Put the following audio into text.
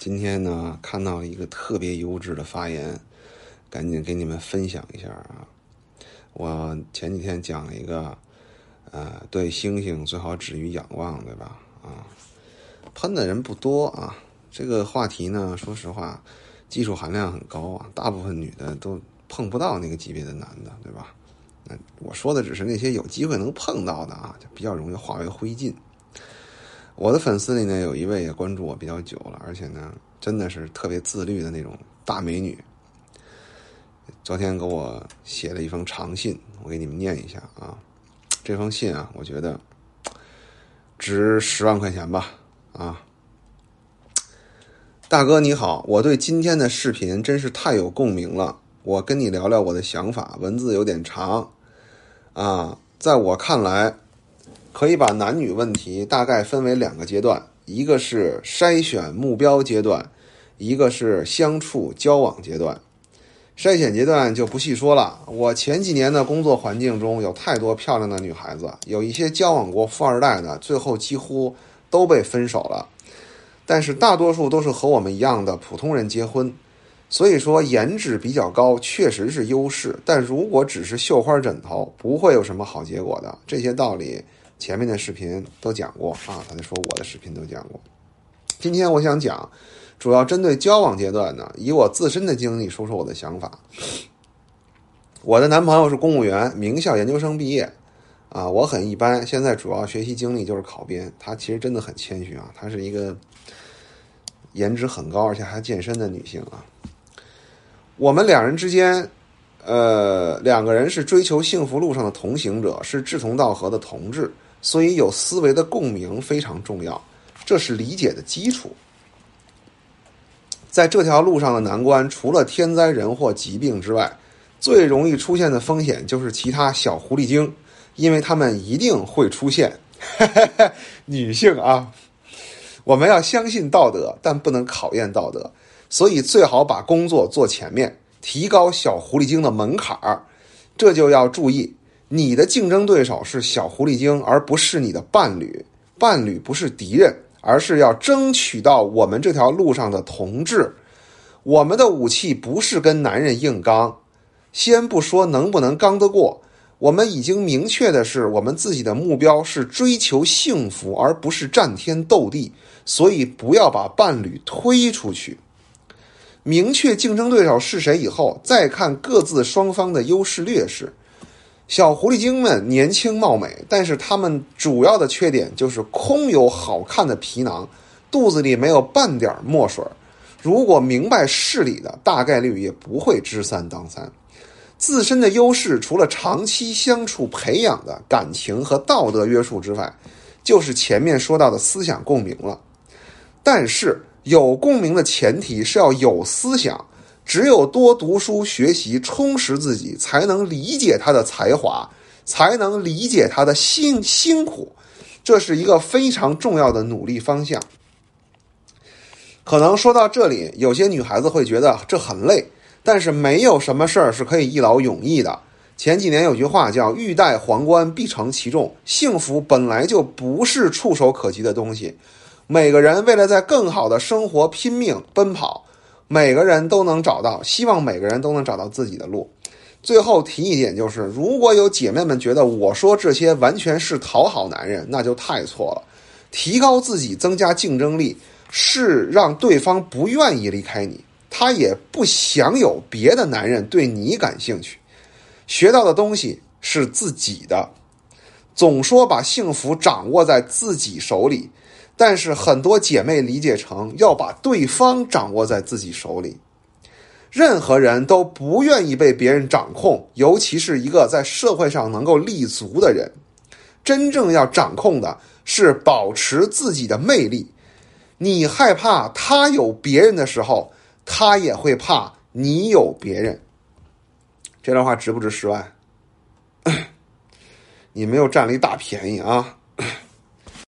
今天呢，看到了一个特别优质的发言，赶紧给你们分享一下啊！我前几天讲了一个，呃，对星星最好止于仰望，对吧？啊，喷的人不多啊。这个话题呢，说实话，技术含量很高啊，大部分女的都碰不到那个级别的男的，对吧？那我说的只是那些有机会能碰到的啊，就比较容易化为灰烬。我的粉丝里呢，有一位也关注我比较久了，而且呢，真的是特别自律的那种大美女。昨天给我写了一封长信，我给你们念一下啊。这封信啊，我觉得值十万块钱吧啊。大哥你好，我对今天的视频真是太有共鸣了，我跟你聊聊我的想法，文字有点长啊，在我看来。可以把男女问题大概分为两个阶段，一个是筛选目标阶段，一个是相处交往阶段。筛选阶段就不细说了。我前几年的工作环境中有太多漂亮的女孩子，有一些交往过富二代的，最后几乎都被分手了。但是大多数都是和我们一样的普通人结婚。所以说颜值比较高确实是优势，但如果只是绣花枕头，不会有什么好结果的。这些道理。前面的视频都讲过啊，他就说我的视频都讲过。今天我想讲，主要针对交往阶段呢，以我自身的经历说说我的想法。我的男朋友是公务员，名校研究生毕业，啊，我很一般，现在主要学习经历就是考编。他其实真的很谦虚啊，她是一个颜值很高而且还健身的女性啊。我们两人之间。呃，两个人是追求幸福路上的同行者，是志同道合的同志，所以有思维的共鸣非常重要，这是理解的基础。在这条路上的难关，除了天灾人祸、疾病之外，最容易出现的风险就是其他小狐狸精，因为他们一定会出现。女性啊，我们要相信道德，但不能考验道德，所以最好把工作做前面。提高小狐狸精的门槛儿，这就要注意，你的竞争对手是小狐狸精，而不是你的伴侣。伴侣不是敌人，而是要争取到我们这条路上的同志。我们的武器不是跟男人硬刚，先不说能不能刚得过，我们已经明确的是，我们自己的目标是追求幸福，而不是战天斗地。所以，不要把伴侣推出去。明确竞争对手是谁以后，再看各自双方的优势劣势。小狐狸精们年轻貌美，但是他们主要的缺点就是空有好看的皮囊，肚子里没有半点墨水。如果明白事理的，大概率也不会知三当三。自身的优势，除了长期相处培养的感情和道德约束之外，就是前面说到的思想共鸣了。但是。有共鸣的前提是要有思想，只有多读书学习，充实自己，才能理解他的才华，才能理解他的辛辛苦，这是一个非常重要的努力方向。可能说到这里，有些女孩子会觉得这很累，但是没有什么事儿是可以一劳永逸的。前几年有句话叫“欲戴皇冠，必承其重”，幸福本来就不是触手可及的东西。每个人为了在更好的生活拼命奔跑，每个人都能找到，希望每个人都能找到自己的路。最后提一点，就是如果有姐妹们觉得我说这些完全是讨好男人，那就太错了。提高自己、增加竞争力，是让对方不愿意离开你，他也不想有别的男人对你感兴趣。学到的东西是自己的，总说把幸福掌握在自己手里。但是很多姐妹理解成要把对方掌握在自己手里，任何人都不愿意被别人掌控，尤其是一个在社会上能够立足的人。真正要掌控的是保持自己的魅力。你害怕他有别人的时候，他也会怕你有别人。这段话值不值十万？你没有占了一大便宜啊！